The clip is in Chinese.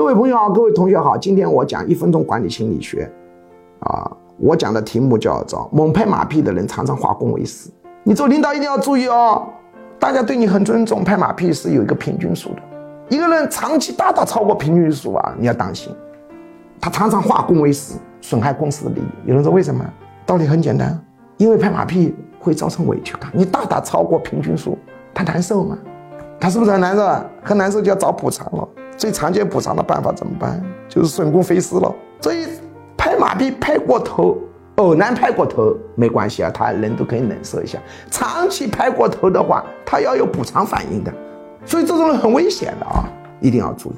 各位朋友好，各位同学好，今天我讲一分钟管理心理学，啊，我讲的题目叫做“猛拍马屁的人常常化公为私”。你做领导一定要注意哦，大家对你很尊重，拍马屁是有一个平均数的。一个人长期大大超过平均数啊，你要当心，他常常化公为私，损害公司的利益。有人说为什么？道理很简单，因为拍马屁会造成委屈感，你大大超过平均数，他难受吗？他是不是很难受？很难受就要找补偿了。最常见补偿的办法怎么办？就是损公肥私了。所以拍马屁拍过头，偶然拍过头没关系啊，他人都可以忍受一下。长期拍过头的话，他要有补偿反应的。所以这种人很危险的啊，一定要注意。